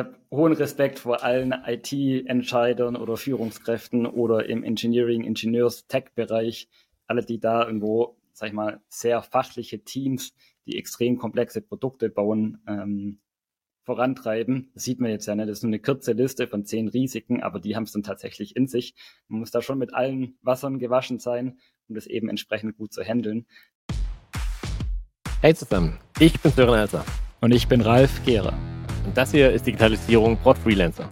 habe hohen Respekt vor allen IT-Entscheidern oder Führungskräften oder im Engineering, Ingenieurs-Tech-Bereich, alle, die da irgendwo, sag ich mal, sehr fachliche Teams, die extrem komplexe Produkte bauen, ähm, vorantreiben. Das sieht man jetzt ja nicht. Das ist nur eine kurze Liste von zehn Risiken, aber die haben es dann tatsächlich in sich. Man muss da schon mit allen Wassern gewaschen sein, um das eben entsprechend gut zu handeln. Hey zusammen, ich bin Sören Elser. Und ich bin Ralf Gehrer. Und das hier ist Digitalisierung Prod Freelancer.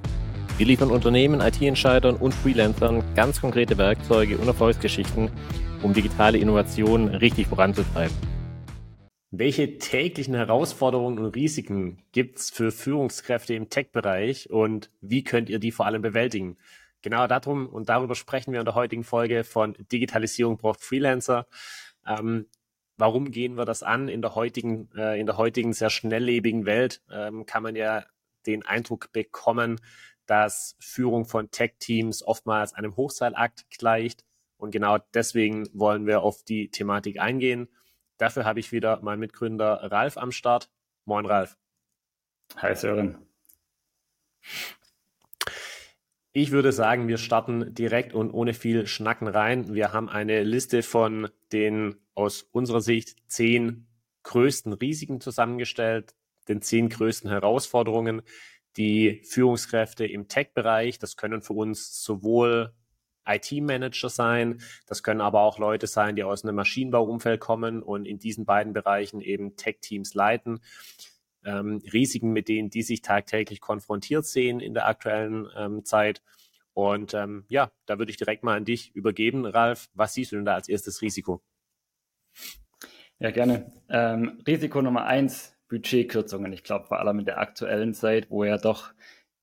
Wir liefern Unternehmen, IT-Entscheidern und Freelancern ganz konkrete Werkzeuge und Erfolgsgeschichten, um digitale Innovationen richtig voranzutreiben. Welche täglichen Herausforderungen und Risiken gibt es für Führungskräfte im Tech-Bereich und wie könnt ihr die vor allem bewältigen? Genau darum und darüber sprechen wir in der heutigen Folge von Digitalisierung braucht Freelancer. Ähm, warum gehen wir das an? In der heutigen, äh, in der heutigen sehr schnelllebigen Welt ähm, kann man ja den Eindruck bekommen, dass Führung von Tech-Teams oftmals einem Hochseilakt gleicht. Und genau deswegen wollen wir auf die Thematik eingehen. Dafür habe ich wieder meinen Mitgründer Ralf am Start. Moin, Ralf. Hi, Sören. Ich würde sagen, wir starten direkt und ohne viel Schnacken rein. Wir haben eine Liste von den aus unserer Sicht zehn größten Risiken zusammengestellt, den zehn größten Herausforderungen, die Führungskräfte im Tech-Bereich, das können für uns sowohl IT-Manager sein, das können aber auch Leute sein, die aus einem Maschinenbauumfeld kommen und in diesen beiden Bereichen eben Tech-Teams leiten ähm, Risiken, mit denen die sich tagtäglich konfrontiert sehen in der aktuellen ähm, Zeit. Und ähm, ja, da würde ich direkt mal an dich übergeben, Ralf. Was siehst du denn da als erstes Risiko? Ja, gerne. Ähm, Risiko Nummer eins, Budgetkürzungen. Ich glaube, vor allem in der aktuellen Zeit, wo ja doch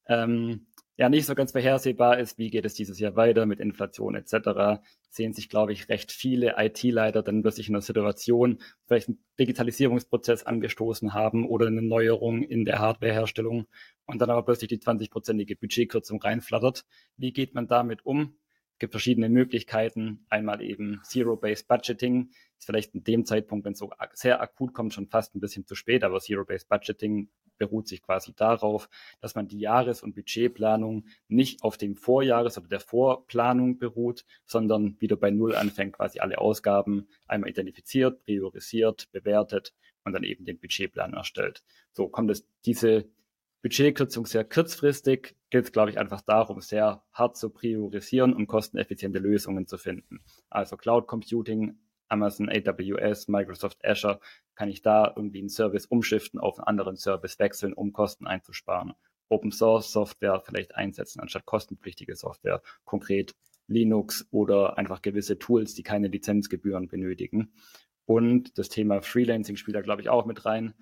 ähm, ja nicht so ganz vorhersehbar ist, wie geht es dieses Jahr weiter mit Inflation etc., sehen sich, glaube ich, recht viele IT-Leiter dann plötzlich in der Situation, vielleicht einen Digitalisierungsprozess angestoßen haben oder eine Neuerung in der Hardwareherstellung und dann aber plötzlich die 20-prozentige Budgetkürzung reinflattert. Wie geht man damit um? Gibt verschiedene Möglichkeiten. Einmal eben Zero-Based Budgeting. Ist vielleicht in dem Zeitpunkt, wenn es so sehr akut kommt, schon fast ein bisschen zu spät, aber Zero-Based Budgeting beruht sich quasi darauf, dass man die Jahres- und Budgetplanung nicht auf dem Vorjahres- oder der Vorplanung beruht, sondern wieder bei Null anfängt, quasi alle Ausgaben einmal identifiziert, priorisiert, bewertet und dann eben den Budgetplan erstellt. So kommt es diese Budgetkürzung sehr kurzfristig, geht es, glaube ich, einfach darum, sehr hart zu priorisieren und kosteneffiziente Lösungen zu finden. Also Cloud Computing Amazon AWS, Microsoft Azure, kann ich da irgendwie einen Service umschiften, auf einen anderen Service wechseln, um Kosten einzusparen. Open Source Software vielleicht einsetzen anstatt kostenpflichtige Software, konkret Linux oder einfach gewisse Tools, die keine Lizenzgebühren benötigen. Und das Thema Freelancing spielt da, glaube ich, auch mit rein.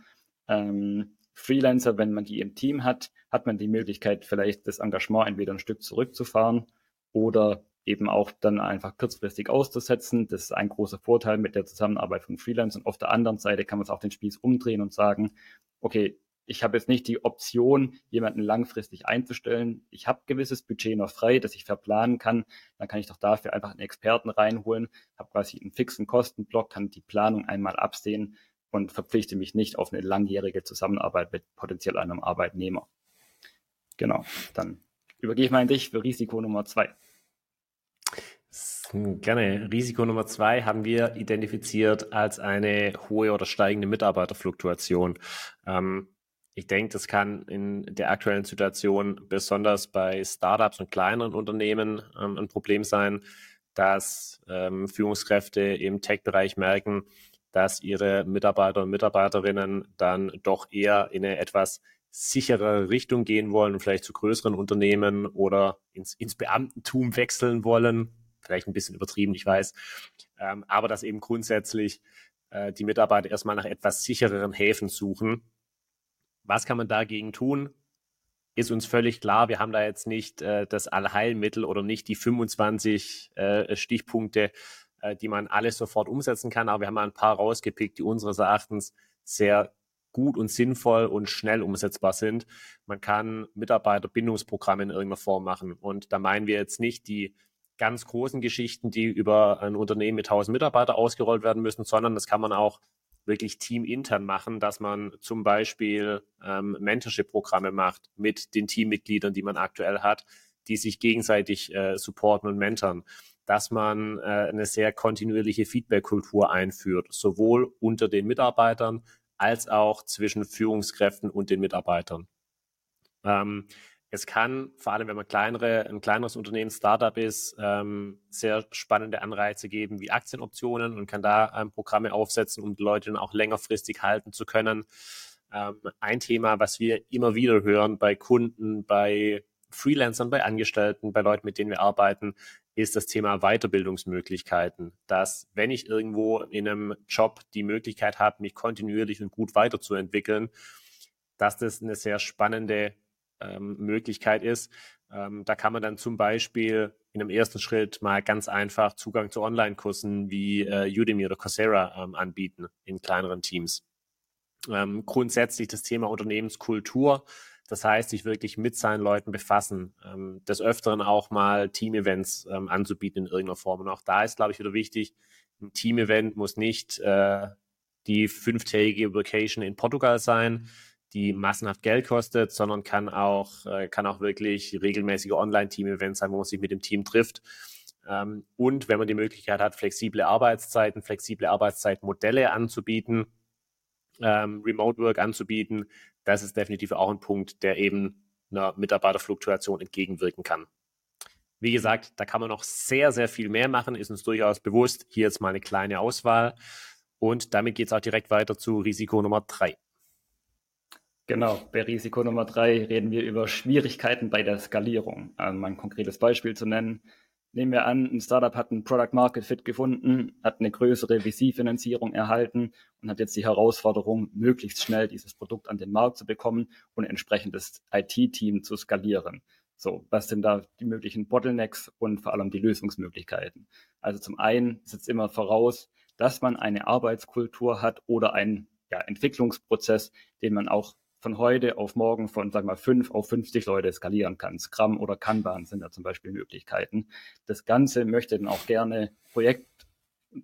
Ähm, Freelancer, wenn man die im Team hat, hat man die Möglichkeit, vielleicht das Engagement entweder ein Stück zurückzufahren oder eben auch dann einfach kurzfristig auszusetzen. Das ist ein großer Vorteil mit der Zusammenarbeit von Freelancern. Und auf der anderen Seite kann man es auch den Spieß umdrehen und sagen, okay, ich habe jetzt nicht die Option, jemanden langfristig einzustellen. Ich habe gewisses Budget noch frei, das ich verplanen kann. Dann kann ich doch dafür einfach einen Experten reinholen, habe quasi einen fixen Kostenblock, kann die Planung einmal absehen und verpflichte mich nicht auf eine langjährige Zusammenarbeit mit potenziell einem Arbeitnehmer. Genau, dann übergehe ich mal an dich für Risiko Nummer zwei. Gerne. Risiko Nummer zwei haben wir identifiziert als eine hohe oder steigende Mitarbeiterfluktuation. Ähm, ich denke, das kann in der aktuellen Situation besonders bei Startups und kleineren Unternehmen ähm, ein Problem sein, dass ähm, Führungskräfte im Tech-Bereich merken, dass ihre Mitarbeiter und Mitarbeiterinnen dann doch eher in eine etwas sichere Richtung gehen wollen und vielleicht zu größeren Unternehmen oder ins, ins Beamtentum wechseln wollen, vielleicht ein bisschen übertrieben, ich weiß, ähm, aber dass eben grundsätzlich äh, die Mitarbeiter erstmal nach etwas sichereren Häfen suchen. Was kann man dagegen tun? Ist uns völlig klar, wir haben da jetzt nicht äh, das Allheilmittel oder nicht die 25 äh, Stichpunkte, äh, die man alles sofort umsetzen kann, aber wir haben ein paar rausgepickt, die unseres Erachtens sehr gut und sinnvoll und schnell umsetzbar sind. Man kann Mitarbeiterbindungsprogramme in irgendeiner Form machen. Und da meinen wir jetzt nicht die ganz großen Geschichten, die über ein Unternehmen mit 1000 Mitarbeitern ausgerollt werden müssen, sondern das kann man auch wirklich teamintern machen, dass man zum Beispiel ähm, Mentorship-Programme macht mit den Teammitgliedern, die man aktuell hat, die sich gegenseitig äh, supporten und mentoren, dass man äh, eine sehr kontinuierliche Feedback-Kultur einführt, sowohl unter den Mitarbeitern als auch zwischen Führungskräften und den Mitarbeitern. Ähm, es kann, vor allem wenn man kleinere, ein kleineres Unternehmen, Startup ist, ähm, sehr spannende Anreize geben wie Aktienoptionen und kann da ähm, Programme aufsetzen, um die Leute dann auch längerfristig halten zu können. Ähm, ein Thema, was wir immer wieder hören bei Kunden, bei Freelancern, bei Angestellten, bei Leuten, mit denen wir arbeiten, ist das Thema Weiterbildungsmöglichkeiten. Dass, wenn ich irgendwo in einem Job die Möglichkeit habe, mich kontinuierlich und gut weiterzuentwickeln, dass das eine sehr spannende ähm, Möglichkeit ist. Ähm, da kann man dann zum Beispiel in einem ersten Schritt mal ganz einfach Zugang zu Online-Kursen wie äh, Udemy oder Coursera ähm, anbieten in kleineren Teams. Ähm, grundsätzlich das Thema Unternehmenskultur. Das heißt, sich wirklich mit seinen Leuten befassen, ähm, des Öfteren auch mal Team-Events ähm, anzubieten in irgendeiner Form. Und auch da ist, glaube ich, wieder wichtig, ein Team-Event muss nicht äh, die fünftägige Vacation in Portugal sein, die massenhaft Geld kostet, sondern kann auch, äh, kann auch wirklich regelmäßige Online-Team-Events sein, wo man sich mit dem Team trifft. Ähm, und wenn man die Möglichkeit hat, flexible Arbeitszeiten, flexible Arbeitszeitmodelle anzubieten, ähm, Remote Work anzubieten, das ist definitiv auch ein Punkt, der eben einer Mitarbeiterfluktuation entgegenwirken kann. Wie gesagt, da kann man noch sehr, sehr viel mehr machen, ist uns durchaus bewusst. Hier jetzt mal eine kleine Auswahl. Und damit geht es auch direkt weiter zu Risiko Nummer drei. Genau, bei Risiko Nummer drei reden wir über Schwierigkeiten bei der Skalierung. Um mal ein konkretes Beispiel zu nennen. Nehmen wir an, ein Startup hat ein Product Market Fit gefunden, hat eine größere VC-Finanzierung erhalten und hat jetzt die Herausforderung, möglichst schnell dieses Produkt an den Markt zu bekommen und entsprechend das IT-Team zu skalieren. So, was sind da die möglichen Bottlenecks und vor allem die Lösungsmöglichkeiten? Also zum einen setzt immer voraus, dass man eine Arbeitskultur hat oder einen ja, Entwicklungsprozess, den man auch von heute auf morgen von, wir mal, fünf auf 50 Leute skalieren kann. Scrum oder Kanban sind da zum Beispiel Möglichkeiten. Das Ganze möchte dann auch gerne Projekt-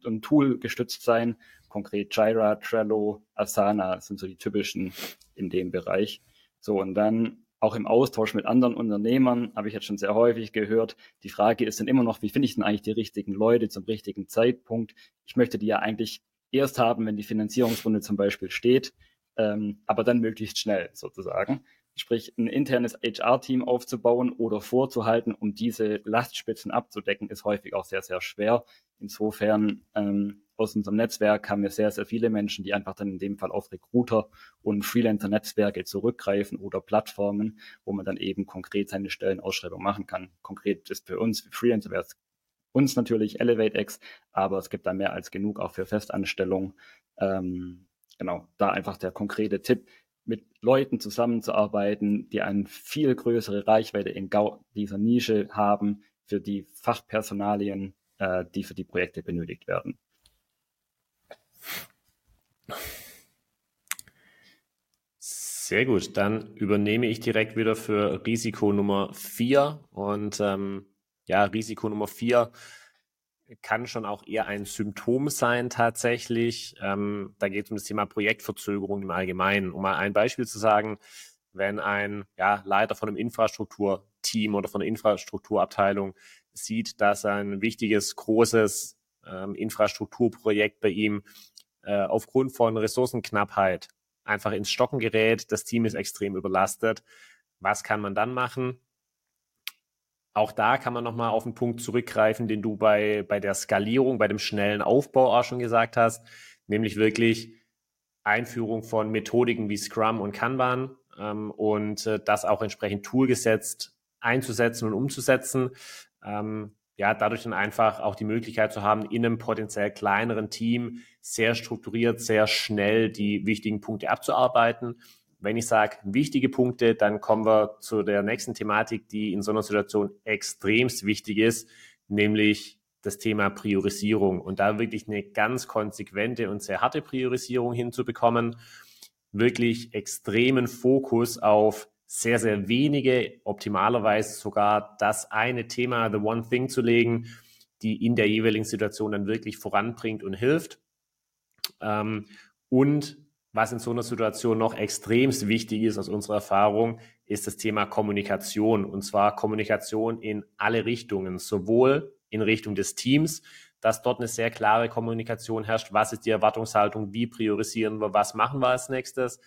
und Tool gestützt sein. Konkret Jira, Trello, Asana sind so die typischen in dem Bereich. So, und dann auch im Austausch mit anderen Unternehmern habe ich jetzt schon sehr häufig gehört. Die Frage ist dann immer noch, wie finde ich denn eigentlich die richtigen Leute zum richtigen Zeitpunkt? Ich möchte die ja eigentlich erst haben, wenn die Finanzierungsrunde zum Beispiel steht ähm, aber dann möglichst schnell sozusagen. Sprich, ein internes HR-Team aufzubauen oder vorzuhalten, um diese Lastspitzen abzudecken, ist häufig auch sehr, sehr schwer. Insofern ähm, aus unserem Netzwerk haben wir sehr, sehr viele Menschen, die einfach dann in dem Fall auf Recruiter und Freelancer-Netzwerke zurückgreifen oder Plattformen, wo man dann eben konkret seine Stellenausschreibung machen kann. Konkret ist für uns, für Freelancer wäre es uns natürlich ElevateX, aber es gibt da mehr als genug auch für Festanstellungen. Ähm, genau, da einfach der konkrete Tipp, mit Leuten zusammenzuarbeiten, die eine viel größere Reichweite in dieser Nische haben für die Fachpersonalien, äh, die für die Projekte benötigt werden. Sehr gut, dann übernehme ich direkt wieder für Risiko Nummer vier und ähm, ja, Risiko Nummer vier kann schon auch eher ein Symptom sein tatsächlich. Ähm, da geht es um das Thema Projektverzögerung im Allgemeinen. Um mal ein Beispiel zu sagen, wenn ein ja, Leiter von einem Infrastrukturteam oder von einer Infrastrukturabteilung sieht, dass ein wichtiges, großes ähm, Infrastrukturprojekt bei ihm äh, aufgrund von Ressourcenknappheit einfach ins Stocken gerät, das Team ist extrem überlastet. Was kann man dann machen? Auch da kann man nochmal auf einen Punkt zurückgreifen, den du bei, bei der Skalierung, bei dem schnellen Aufbau auch schon gesagt hast, nämlich wirklich Einführung von Methodiken wie Scrum und Kanban ähm, und äh, das auch entsprechend toolgesetzt einzusetzen und umzusetzen. Ähm, ja, dadurch dann einfach auch die Möglichkeit zu haben, in einem potenziell kleineren Team sehr strukturiert, sehr schnell die wichtigen Punkte abzuarbeiten wenn ich sage wichtige Punkte, dann kommen wir zu der nächsten Thematik, die in so einer Situation extremst wichtig ist, nämlich das Thema Priorisierung und da wirklich eine ganz konsequente und sehr harte Priorisierung hinzubekommen, wirklich extremen Fokus auf sehr, sehr wenige, optimalerweise sogar das eine Thema, the one thing zu legen, die in der jeweiligen Situation dann wirklich voranbringt und hilft. Ähm, Und was in so einer Situation noch extremst wichtig ist aus unserer Erfahrung, ist das Thema Kommunikation. Und zwar Kommunikation in alle Richtungen, sowohl in Richtung des Teams, dass dort eine sehr klare Kommunikation herrscht. Was ist die Erwartungshaltung? Wie priorisieren wir? Was machen wir als nächstes?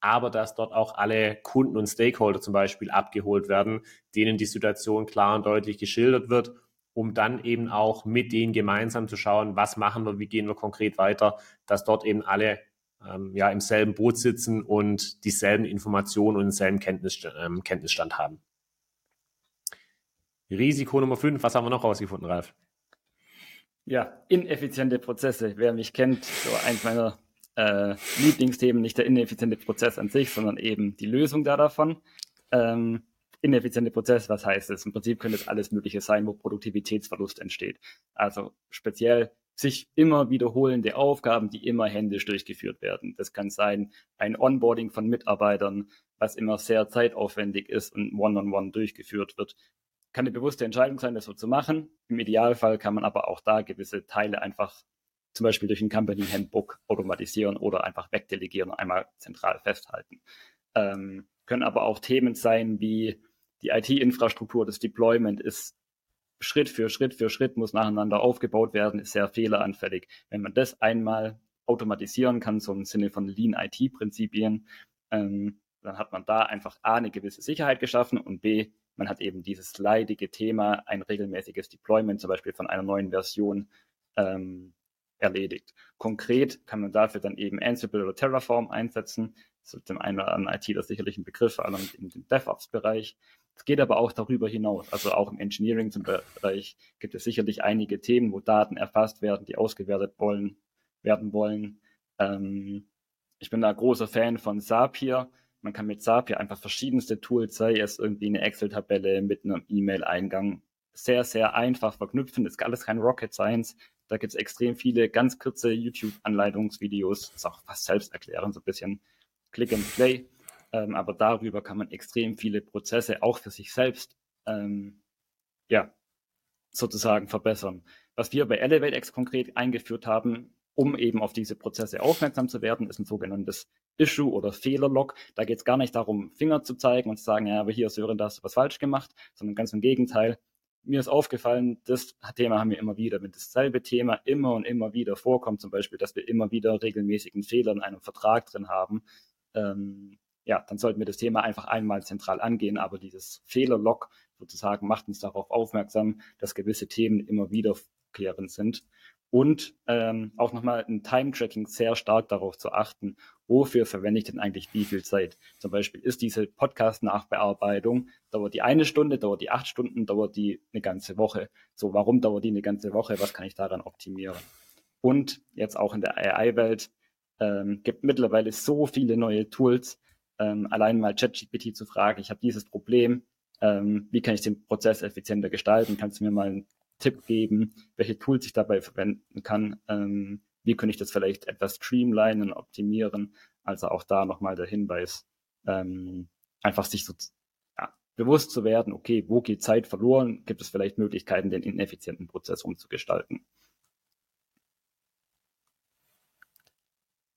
Aber dass dort auch alle Kunden und Stakeholder zum Beispiel abgeholt werden, denen die Situation klar und deutlich geschildert wird, um dann eben auch mit denen gemeinsam zu schauen, was machen wir, wie gehen wir konkret weiter, dass dort eben alle ähm, ja im selben Boot sitzen und dieselben Informationen und denselben Kenntnis, ähm, Kenntnisstand haben. Risiko Nummer 5, was haben wir noch rausgefunden, Ralf? Ja, ineffiziente Prozesse. Wer mich kennt, so eins meiner äh, Lieblingsthemen, nicht der ineffiziente Prozess an sich, sondern eben die Lösung da davon. Ähm, ineffiziente Prozess, was heißt es? Im Prinzip könnte es alles Mögliche sein, wo Produktivitätsverlust entsteht. Also speziell sich immer wiederholende Aufgaben, die immer händisch durchgeführt werden. Das kann sein ein Onboarding von Mitarbeitern, was immer sehr zeitaufwendig ist und one-on-one -on -one durchgeführt wird. Kann eine bewusste Entscheidung sein, das so zu machen. Im Idealfall kann man aber auch da gewisse Teile einfach zum Beispiel durch ein Company Handbook automatisieren oder einfach wegdelegieren und einmal zentral festhalten. Ähm, können aber auch Themen sein wie die IT-Infrastruktur, das Deployment ist Schritt für Schritt für Schritt muss nacheinander aufgebaut werden, ist sehr fehleranfällig. Wenn man das einmal automatisieren kann, so im Sinne von Lean IT-Prinzipien, ähm, dann hat man da einfach A, eine gewisse Sicherheit geschaffen und B, man hat eben dieses leidige Thema, ein regelmäßiges Deployment zum Beispiel von einer neuen Version ähm, erledigt. Konkret kann man dafür dann eben Ansible oder Terraform einsetzen. Das ist dem einen oder anderen ITler sicherlich ein Begriff, vor allem dem DevOps-Bereich. Es geht aber auch darüber hinaus. Also auch im Engineering zum Bereich gibt es sicherlich einige Themen, wo Daten erfasst werden, die ausgewertet wollen, werden wollen. Ähm, ich bin da großer Fan von Zapier. Man kann mit Zapier einfach verschiedenste Tools, sei es irgendwie eine Excel-Tabelle mit einem E-Mail-Eingang, sehr, sehr einfach verknüpfen. Das ist alles kein Rocket Science. Da gibt es extrem viele ganz kurze YouTube-Anleitungsvideos. Ist auch fast selbst erklären, so ein bisschen Click and Play. Ähm, aber darüber kann man extrem viele Prozesse auch für sich selbst ähm, ja, sozusagen verbessern. Was wir bei ElevateX konkret eingeführt haben, um eben auf diese Prozesse aufmerksam zu werden, ist ein sogenanntes Issue oder Fehlerlog. Da geht es gar nicht darum, Finger zu zeigen und zu sagen, ja, aber hier Sören, da hast du was falsch gemacht, sondern ganz im Gegenteil. Mir ist aufgefallen, das Thema haben wir immer wieder, wenn dasselbe Thema immer und immer wieder vorkommt, zum Beispiel, dass wir immer wieder regelmäßigen Fehler in einem Vertrag drin haben, ähm, ja, dann sollten wir das Thema einfach einmal zentral angehen. Aber dieses Fehlerlog sozusagen macht uns darauf aufmerksam, dass gewisse Themen immer wiederkehrend sind. Und ähm, auch nochmal ein Time-Tracking sehr stark darauf zu achten, wofür verwende ich denn eigentlich wie viel Zeit. Zum Beispiel ist diese Podcast-Nachbearbeitung, dauert die eine Stunde, dauert die acht Stunden, dauert die eine ganze Woche. So, warum dauert die eine ganze Woche? Was kann ich daran optimieren? Und jetzt auch in der AI-Welt ähm, gibt mittlerweile so viele neue Tools, ähm, allein mal ChatGPT zu fragen, ich habe dieses Problem, ähm, wie kann ich den Prozess effizienter gestalten? Kannst du mir mal einen Tipp geben, welche Tools ich dabei verwenden kann? Ähm, wie könnte ich das vielleicht etwas streamlinen, optimieren? Also auch da nochmal der Hinweis, ähm, einfach sich so ja, bewusst zu werden, okay, wo geht Zeit verloren? Gibt es vielleicht Möglichkeiten, den ineffizienten Prozess umzugestalten?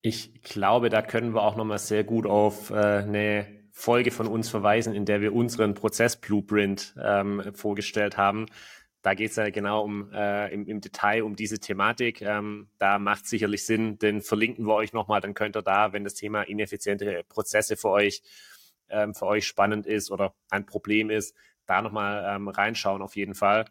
Ich glaube, da können wir auch nochmal sehr gut auf äh, eine Folge von uns verweisen, in der wir unseren Prozess-Blueprint ähm, vorgestellt haben. Da geht es ja genau um äh, im, im, Detail um diese Thematik. Ähm, da macht sicherlich Sinn, den verlinken wir euch nochmal, dann könnt ihr da, wenn das Thema ineffiziente Prozesse für euch ähm, für euch spannend ist oder ein Problem ist, da nochmal ähm, reinschauen auf jeden Fall.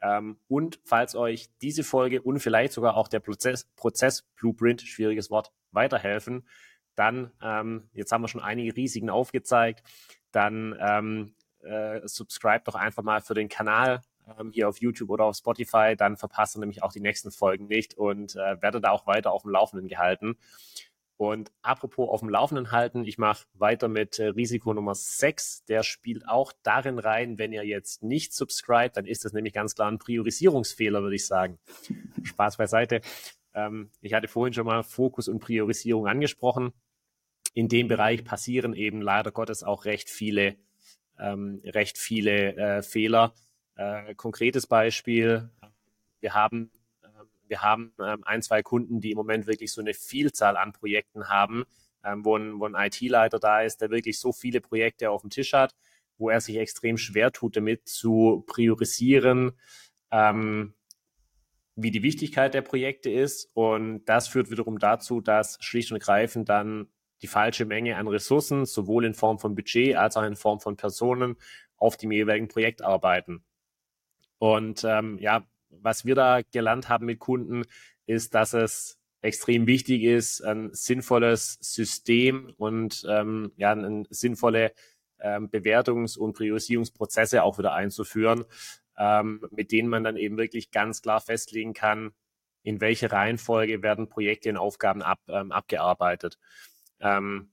Ähm, und falls euch diese Folge und vielleicht sogar auch der Prozess, Prozess Blueprint, schwieriges Wort, weiterhelfen, dann, ähm, jetzt haben wir schon einige Risiken aufgezeigt, dann ähm, äh, subscribe doch einfach mal für den Kanal ähm, hier auf YouTube oder auf Spotify, dann verpasst ihr nämlich auch die nächsten Folgen nicht und äh, werde da auch weiter auf dem Laufenden gehalten. Und apropos auf dem Laufenden halten, ich mache weiter mit äh, Risiko Nummer 6. Der spielt auch darin rein, wenn ihr jetzt nicht subscribt, dann ist das nämlich ganz klar ein Priorisierungsfehler, würde ich sagen. Spaß beiseite. Ähm, ich hatte vorhin schon mal Fokus und Priorisierung angesprochen. In dem Bereich passieren eben leider Gottes auch recht viele, ähm, recht viele äh, Fehler. Äh, konkretes Beispiel. Wir haben wir haben ähm, ein, zwei Kunden, die im Moment wirklich so eine Vielzahl an Projekten haben, ähm, wo ein, wo ein IT-Leiter da ist, der wirklich so viele Projekte auf dem Tisch hat, wo er sich extrem schwer tut, damit zu priorisieren, ähm, wie die Wichtigkeit der Projekte ist. Und das führt wiederum dazu, dass schlicht und ergreifend dann die falsche Menge an Ressourcen, sowohl in Form von Budget als auch in Form von Personen, auf dem jeweiligen Projekt arbeiten. Und ähm, ja, was wir da gelernt haben mit Kunden, ist, dass es extrem wichtig ist, ein sinnvolles System und ähm, ja, eine sinnvolle ähm, Bewertungs- und Priorisierungsprozesse auch wieder einzuführen, ähm, mit denen man dann eben wirklich ganz klar festlegen kann, in welche Reihenfolge werden Projekte und Aufgaben ab, ähm, abgearbeitet. Ähm,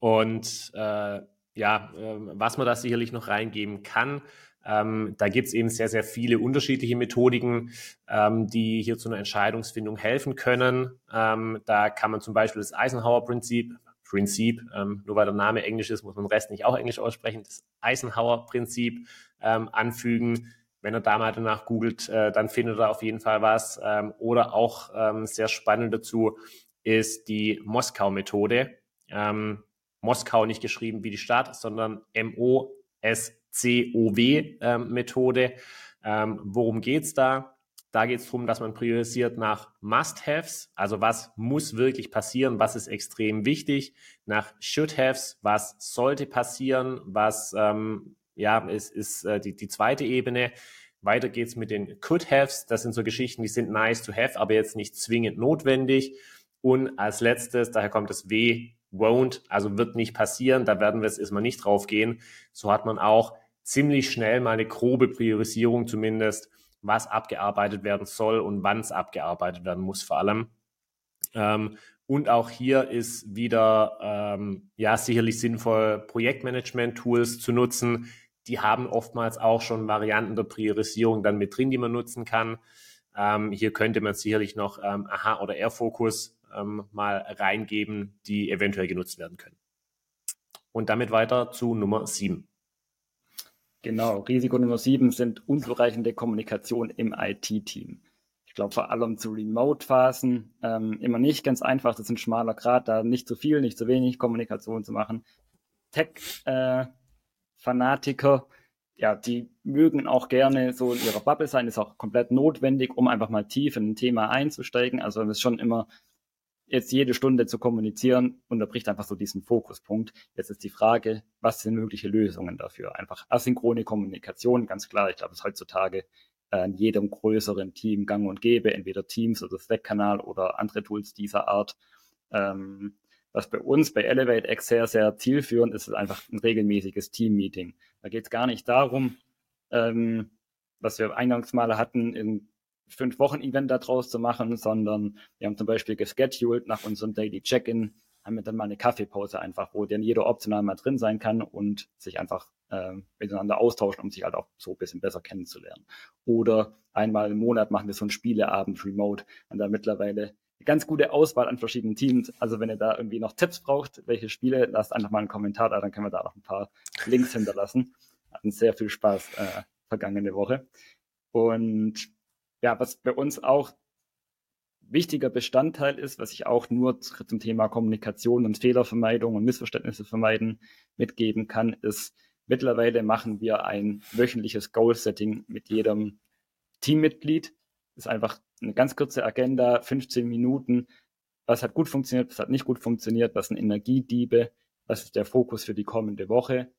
und äh, ja, äh, was man da sicherlich noch reingeben kann, ähm, da gibt es eben sehr, sehr viele unterschiedliche Methodiken, ähm, die hier zu einer Entscheidungsfindung helfen können. Ähm, da kann man zum Beispiel das Eisenhower-Prinzip, Prinzip, ähm, nur weil der Name Englisch ist, muss man den Rest nicht auch Englisch aussprechen, das Eisenhower-Prinzip ähm, anfügen. Wenn er da mal danach googelt, äh, dann findet er auf jeden Fall was. Ähm, oder auch sehr spannend dazu ist die Moskau-Methode. Moskau nicht geschrieben wie die Stadt, sondern M-O-S COW-Methode. Ähm, worum geht's da? Da geht es darum, dass man priorisiert nach Must-Haves, also was muss wirklich passieren, was ist extrem wichtig, nach Should-Haves, was sollte passieren, was ähm, ja ist, ist äh, die, die zweite Ebene. Weiter geht's mit den Could-Haves, das sind so Geschichten, die sind nice to have, aber jetzt nicht zwingend notwendig. Und als letztes, daher kommt das W, won't, also wird nicht passieren, da werden wir jetzt erstmal nicht drauf gehen. So hat man auch ziemlich schnell mal eine grobe Priorisierung zumindest, was abgearbeitet werden soll und wann es abgearbeitet werden muss vor allem. Ähm, und auch hier ist wieder ähm, ja sicherlich sinnvoll, Projektmanagement-Tools zu nutzen. Die haben oftmals auch schon Varianten der Priorisierung dann mit drin, die man nutzen kann. Ähm, hier könnte man sicherlich noch ähm, Aha oder Airfocus ähm, mal reingeben, die eventuell genutzt werden können. Und damit weiter zu Nummer sieben. Genau, Risiko Nummer sieben sind unzureichende Kommunikation im IT-Team. Ich glaube vor allem zu Remote-Phasen ähm, immer nicht ganz einfach. Das ist ein schmaler Grad, da nicht zu viel, nicht zu wenig Kommunikation zu machen. Tech-Fanatiker, äh, ja, die mögen auch gerne so in ihrer Bubble sein, ist auch komplett notwendig, um einfach mal tief in ein Thema einzusteigen. Also es ist schon immer jetzt jede Stunde zu kommunizieren, unterbricht einfach so diesen Fokuspunkt. Jetzt ist die Frage, was sind mögliche Lösungen dafür? Einfach asynchrone Kommunikation, ganz klar. Ich glaube, es ist heutzutage äh, in jedem größeren Team gang und gäbe, entweder Teams oder Slack-Kanal oder andere Tools dieser Art. Ähm, was bei uns bei Elevate X sehr, sehr zielführend ist, ist einfach ein regelmäßiges Team-Meeting. Da geht es gar nicht darum, ähm, was wir eingangs mal hatten, in fünf Wochen Event daraus zu machen, sondern wir haben zum Beispiel gescheduled nach unserem Daily Check-in, haben wir dann mal eine Kaffeepause einfach, wo dann jeder optional mal drin sein kann und sich einfach äh, miteinander austauschen, um sich halt auch so ein bisschen besser kennenzulernen. Oder einmal im Monat machen wir so einen Spieleabend remote und da mittlerweile eine ganz gute Auswahl an verschiedenen Teams. Also wenn ihr da irgendwie noch Tipps braucht, welche Spiele, lasst einfach mal einen Kommentar da, dann können wir da noch ein paar Links hinterlassen. Hatten sehr viel Spaß äh, vergangene Woche. Und ja, was bei uns auch wichtiger Bestandteil ist, was ich auch nur zum Thema Kommunikation und Fehlervermeidung und Missverständnisse vermeiden mitgeben kann, ist, mittlerweile machen wir ein wöchentliches Goal-Setting mit jedem Teammitglied. Das ist einfach eine ganz kurze Agenda, 15 Minuten. Was hat gut funktioniert, was hat nicht gut funktioniert, was sind Energiediebe, was ist der Fokus für die kommende Woche,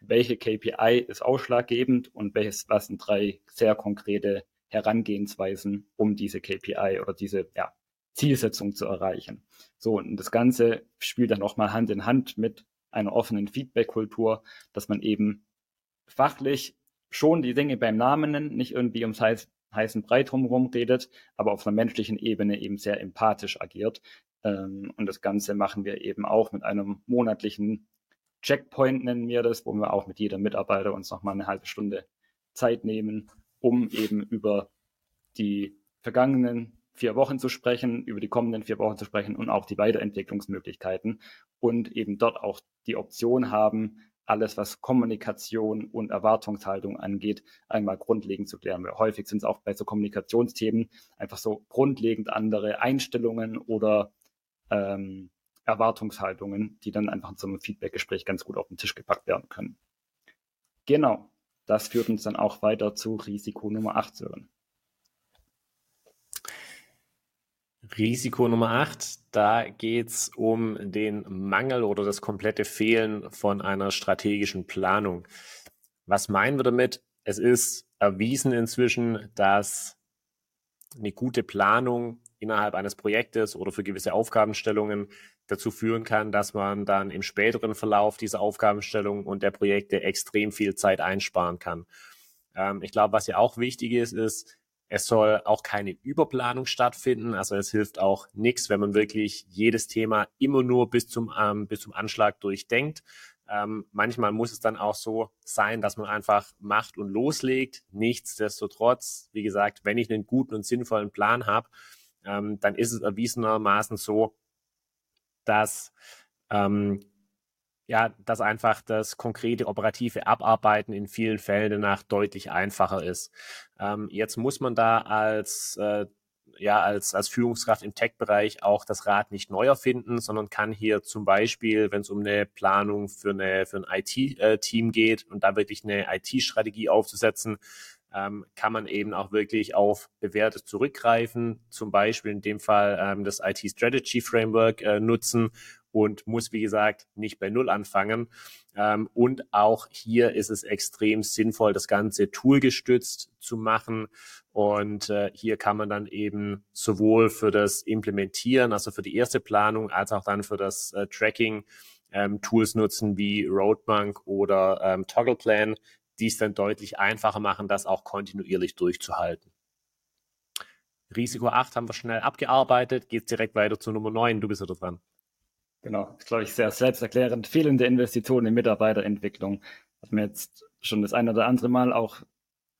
welche KPI ist ausschlaggebend und welches, was sind drei sehr konkrete Herangehensweisen, um diese KPI oder diese ja, Zielsetzung zu erreichen. So, und das Ganze spielt dann auch mal Hand in Hand mit einer offenen Feedback-Kultur, dass man eben fachlich schon die Dinge beim Namen nennt, nicht irgendwie ums heiß, heißen Brei drumherum redet, aber auf einer menschlichen Ebene eben sehr empathisch agiert. Ähm, und das Ganze machen wir eben auch mit einem monatlichen Checkpoint, nennen wir das, wo wir auch mit jedem Mitarbeiter uns nochmal eine halbe Stunde Zeit nehmen, um eben über die vergangenen vier Wochen zu sprechen, über die kommenden vier Wochen zu sprechen und auch die Weiterentwicklungsmöglichkeiten und eben dort auch die Option haben, alles, was Kommunikation und Erwartungshaltung angeht, einmal grundlegend zu klären. Weil häufig sind es auch bei so Kommunikationsthemen einfach so grundlegend andere Einstellungen oder ähm, Erwartungshaltungen, die dann einfach einem Feedbackgespräch ganz gut auf den Tisch gepackt werden können. Genau, das führt uns dann auch weiter zu Risiko Nummer 8, Sören. Risiko Nummer 8, da geht es um den Mangel oder das komplette Fehlen von einer strategischen Planung. Was meinen wir damit? Es ist erwiesen inzwischen, dass eine gute Planung innerhalb eines Projektes oder für gewisse Aufgabenstellungen dazu führen kann, dass man dann im späteren Verlauf dieser Aufgabenstellung und der Projekte extrem viel Zeit einsparen kann. Ähm, ich glaube, was ja auch wichtig ist, ist, es soll auch keine Überplanung stattfinden. Also es hilft auch nichts, wenn man wirklich jedes Thema immer nur bis zum, ähm, bis zum Anschlag durchdenkt. Ähm, manchmal muss es dann auch so sein, dass man einfach macht und loslegt. Nichtsdestotrotz, wie gesagt, wenn ich einen guten und sinnvollen Plan habe, ähm, dann ist es erwiesenermaßen so, dass ähm, ja, dass einfach das konkrete operative Abarbeiten in vielen Fällen danach deutlich einfacher ist. Ähm, jetzt muss man da als äh, ja, als, als Führungskraft im Tech-Bereich auch das Rad nicht neu erfinden, sondern kann hier zum Beispiel, wenn es um eine Planung für, eine, für ein IT-Team äh, geht und da wirklich eine IT-Strategie aufzusetzen, ähm, kann man eben auch wirklich auf Bewährtes zurückgreifen, zum Beispiel in dem Fall ähm, das IT-Strategy Framework äh, nutzen und muss, wie gesagt, nicht bei Null anfangen. Ähm, und auch hier ist es extrem sinnvoll, das Ganze toolgestützt zu machen. Und äh, hier kann man dann eben sowohl für das Implementieren, also für die erste Planung, als auch dann für das äh, Tracking ähm, Tools nutzen wie Roadbank oder ähm, Toggleplan, die es dann deutlich einfacher machen, das auch kontinuierlich durchzuhalten. Risiko 8 haben wir schnell abgearbeitet. Geht direkt weiter zu Nummer 9. Du bist wieder dran. Genau, ist, glaube ich, sehr selbsterklärend. Fehlende Investitionen in Mitarbeiterentwicklung. Hat mir jetzt schon das eine oder andere Mal auch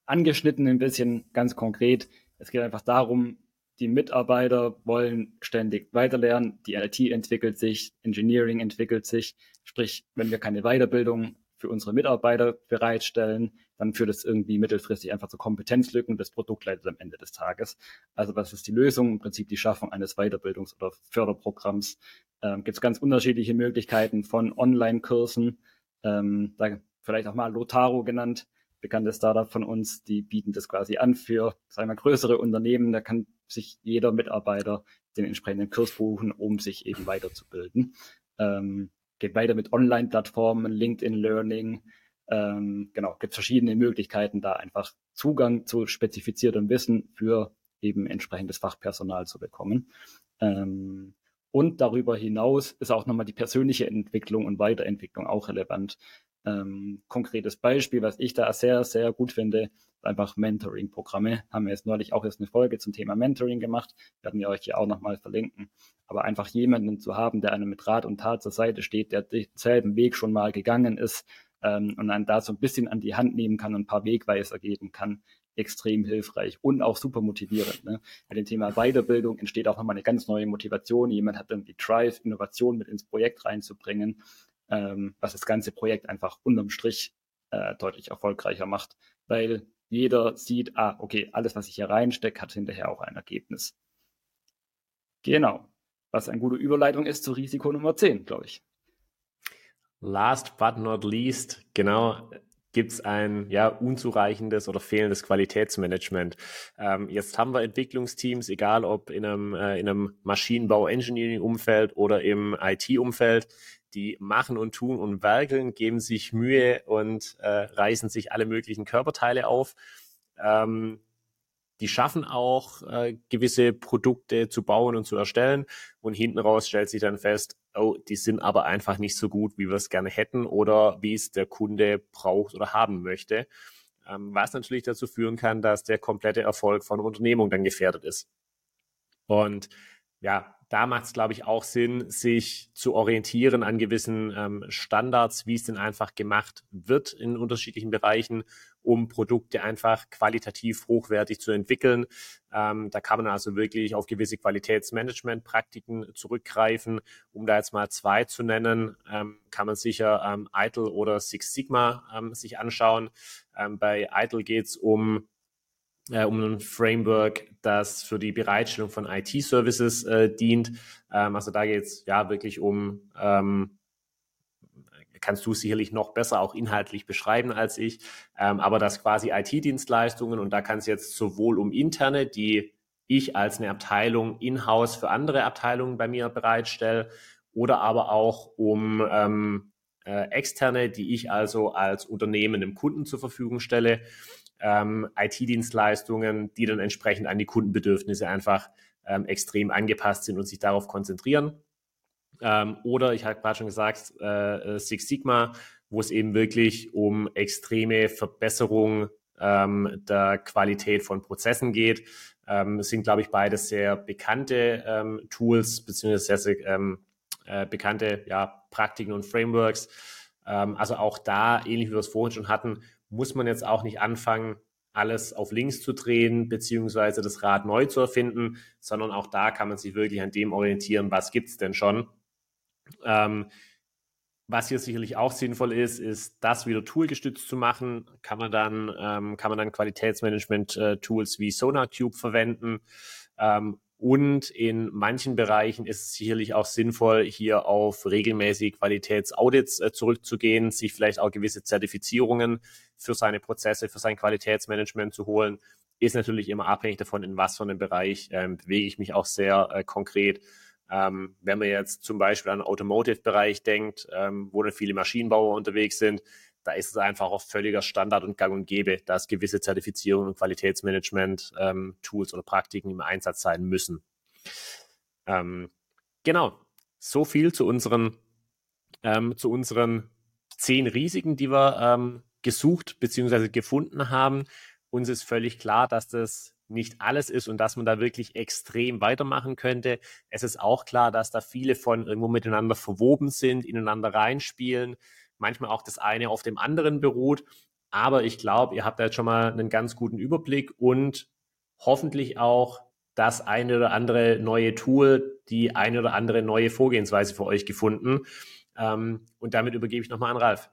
angeschnitten, ein bisschen ganz konkret. Es geht einfach darum, die Mitarbeiter wollen ständig weiterlernen, die IT entwickelt sich, Engineering entwickelt sich. Sprich, wenn wir keine Weiterbildung für unsere Mitarbeiter bereitstellen, dann führt es irgendwie mittelfristig einfach zu Kompetenzlücken. Das Produkt leidet am Ende des Tages. Also was ist die Lösung? Im Prinzip die Schaffung eines Weiterbildungs- oder Förderprogramms. Ähm, Gibt es ganz unterschiedliche Möglichkeiten von Online-Kursen. Ähm, da vielleicht auch mal Lotaro genannt, bekanntes Startup von uns, die bieten das quasi an für, sagen wir, größere Unternehmen. Da kann sich jeder Mitarbeiter den entsprechenden Kurs buchen, um sich eben weiterzubilden. Ähm, geht weiter mit Online-Plattformen, LinkedIn Learning. Ähm, genau, gibt verschiedene Möglichkeiten, da einfach Zugang zu spezifiziertem Wissen für eben entsprechendes Fachpersonal zu bekommen. Ähm, und darüber hinaus ist auch nochmal die persönliche Entwicklung und Weiterentwicklung auch relevant. Ähm, konkretes Beispiel, was ich da sehr, sehr gut finde, einfach Mentoring-Programme. Haben wir jetzt neulich auch jetzt eine Folge zum Thema Mentoring gemacht. Werden wir euch hier auch nochmal verlinken. Aber einfach jemanden zu haben, der einem mit Rat und Tat zur Seite steht, der denselben Weg schon mal gegangen ist ähm, und einen da so ein bisschen an die Hand nehmen kann und ein paar Wegweiser geben kann, extrem hilfreich und auch super motivierend. Ne? Bei dem Thema Weiterbildung entsteht auch nochmal eine ganz neue Motivation. Jemand hat irgendwie Drive, Innovation mit ins Projekt reinzubringen, ähm, was das ganze Projekt einfach unterm Strich äh, deutlich erfolgreicher macht, weil jeder sieht, ah, okay, alles, was ich hier reinstecke, hat hinterher auch ein Ergebnis. Genau. Was eine gute Überleitung ist zu Risiko Nummer 10, glaube ich. Last but not least, genau, gibt es ein ja, unzureichendes oder fehlendes Qualitätsmanagement. Ähm, jetzt haben wir Entwicklungsteams, egal ob in einem, äh, in einem Maschinenbau-Engineering-Umfeld oder im IT-Umfeld, die machen und tun und werkeln, geben sich Mühe und äh, reißen sich alle möglichen Körperteile auf. Ähm, die schaffen auch äh, gewisse Produkte zu bauen und zu erstellen und hinten raus stellt sich dann fest, oh, die sind aber einfach nicht so gut, wie wir es gerne hätten oder wie es der Kunde braucht oder haben möchte. Ähm, was natürlich dazu führen kann, dass der komplette Erfolg von Unternehmung dann gefährdet ist. Und ja, da macht es, glaube ich, auch Sinn, sich zu orientieren an gewissen ähm, Standards, wie es denn einfach gemacht wird in unterschiedlichen Bereichen, um Produkte einfach qualitativ hochwertig zu entwickeln. Ähm, da kann man also wirklich auf gewisse Qualitätsmanagement-Praktiken zurückgreifen. Um da jetzt mal zwei zu nennen, ähm, kann man sicher ähm, ITIL oder Six Sigma ähm, sich anschauen. Ähm, bei ITIL geht es um äh, um ein Framework, das für die Bereitstellung von IT-Services äh, dient. Ähm, also da geht es ja wirklich um, ähm, kannst du sicherlich noch besser auch inhaltlich beschreiben als ich, ähm, aber das quasi IT-Dienstleistungen und da kann es jetzt sowohl um interne, die ich als eine Abteilung in-house für andere Abteilungen bei mir bereitstelle, oder aber auch um ähm, äh, externe, die ich also als Unternehmen dem Kunden zur Verfügung stelle ähm, IT-Dienstleistungen, die dann entsprechend an die Kundenbedürfnisse einfach ähm, extrem angepasst sind und sich darauf konzentrieren. Ähm, oder ich habe gerade schon gesagt, äh, äh, Six Sigma, wo es eben wirklich um extreme Verbesserung ähm, der Qualität von Prozessen geht. Ähm, sind, glaube ich, beides sehr bekannte ähm, Tools beziehungsweise sehr, sehr ähm, äh, bekannte ja, Praktiken und Frameworks. Ähm, also auch da, ähnlich wie wir es vorhin schon hatten, muss man jetzt auch nicht anfangen, alles auf links zu drehen, beziehungsweise das Rad neu zu erfinden, sondern auch da kann man sich wirklich an dem orientieren, was gibt es denn schon. Ähm, was hier sicherlich auch sinnvoll ist, ist, das wieder toolgestützt zu machen. Kann man dann, ähm, kann man dann Qualitätsmanagement-Tools wie SonarCube verwenden. Ähm, und in manchen Bereichen ist es sicherlich auch sinnvoll, hier auf regelmäßige Qualitätsaudits äh, zurückzugehen, sich vielleicht auch gewisse Zertifizierungen für seine Prozesse, für sein Qualitätsmanagement zu holen. Ist natürlich immer abhängig davon, in was für einem Bereich ähm, bewege ich mich auch sehr äh, konkret. Ähm, wenn man jetzt zum Beispiel an den Automotive-Bereich denkt, ähm, wo dann viele Maschinenbauer unterwegs sind, da ist es einfach auch völliger Standard und gang und gäbe, dass gewisse Zertifizierungen und Qualitätsmanagement-Tools ähm, oder Praktiken im Einsatz sein müssen. Ähm, genau, so viel zu unseren, ähm, zu unseren zehn Risiken, die wir ähm, gesucht bzw. gefunden haben. Uns ist völlig klar, dass das nicht alles ist und dass man da wirklich extrem weitermachen könnte. Es ist auch klar, dass da viele von irgendwo miteinander verwoben sind, ineinander reinspielen manchmal auch das eine auf dem anderen beruht. Aber ich glaube, ihr habt da jetzt schon mal einen ganz guten Überblick und hoffentlich auch das eine oder andere neue Tool, die eine oder andere neue Vorgehensweise für euch gefunden. Ähm, und damit übergebe ich nochmal an Ralf.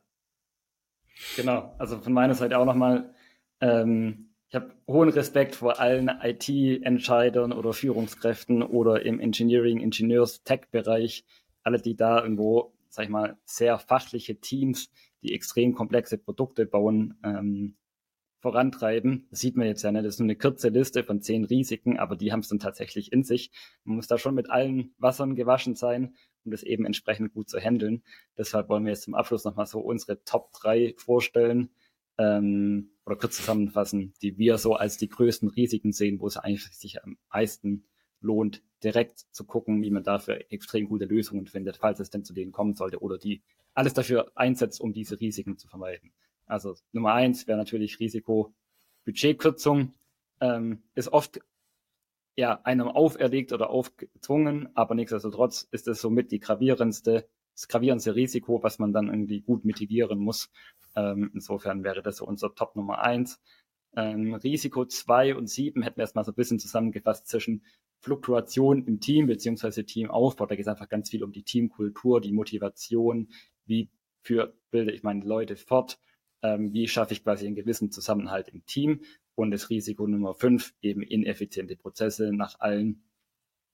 Genau, also von meiner Seite auch nochmal, ähm, ich habe hohen Respekt vor allen IT-Entscheidern oder Führungskräften oder im Engineering, Ingenieurs-Tech-Bereich, alle, die da irgendwo sag ich mal, sehr fachliche Teams, die extrem komplexe Produkte bauen, ähm, vorantreiben. Das sieht man jetzt ja nicht. Das ist nur eine kurze Liste von zehn Risiken, aber die haben es dann tatsächlich in sich. Man muss da schon mit allen Wassern gewaschen sein, um das eben entsprechend gut zu handeln. Deshalb wollen wir jetzt zum Abschluss nochmal so unsere Top drei vorstellen ähm, oder kurz zusammenfassen, die wir so als die größten Risiken sehen, wo es eigentlich sich am meisten lohnt, direkt zu gucken, wie man dafür extrem gute Lösungen findet, falls es denn zu denen kommen sollte oder die alles dafür einsetzt, um diese Risiken zu vermeiden. Also Nummer eins wäre natürlich Risiko Budgetkürzung. Ähm, ist oft ja einem auferlegt oder aufgezwungen, aber nichtsdestotrotz ist es somit die gravierendste, das gravierendste Risiko, was man dann irgendwie gut mitigieren muss. Ähm, insofern wäre das so unser Top Nummer eins. Ähm, Risiko zwei und sieben hätten wir erstmal so ein bisschen zusammengefasst zwischen Fluktuation im Team beziehungsweise Teamaufbau. Da geht es einfach ganz viel um die Teamkultur, die Motivation, wie für bilde ich meine Leute fort, ähm, wie schaffe ich quasi einen gewissen Zusammenhalt im Team. Und das Risiko Nummer fünf, eben ineffiziente Prozesse nach allen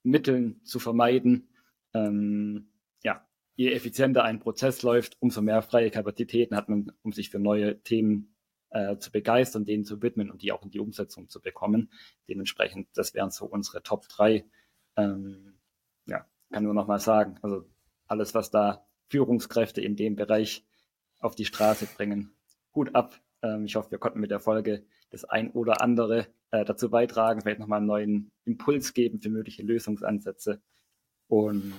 Mitteln zu vermeiden. Ähm, ja, je effizienter ein Prozess läuft, umso mehr freie Kapazitäten hat man, um sich für neue Themen äh, zu begeistern, denen zu widmen und die auch in die Umsetzung zu bekommen. Dementsprechend, das wären so unsere Top 3. Ähm, ja, kann nur noch mal sagen, also alles, was da Führungskräfte in dem Bereich auf die Straße bringen, gut ab. Ähm, ich hoffe, wir konnten mit der Folge das ein oder andere äh, dazu beitragen, vielleicht nochmal einen neuen Impuls geben für mögliche Lösungsansätze. Und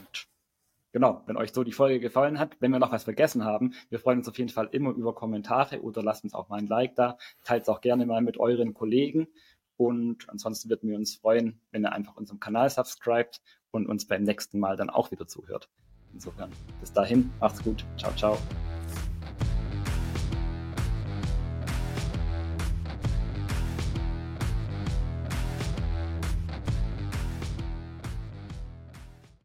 Genau, wenn euch so die Folge gefallen hat, wenn wir noch was vergessen haben, wir freuen uns auf jeden Fall immer über Kommentare oder lasst uns auch mal ein Like da. Teilt es auch gerne mal mit euren Kollegen. Und ansonsten würden wir uns freuen, wenn ihr einfach unserem Kanal subscribt und uns beim nächsten Mal dann auch wieder zuhört. Insofern, bis dahin, macht's gut. Ciao, ciao.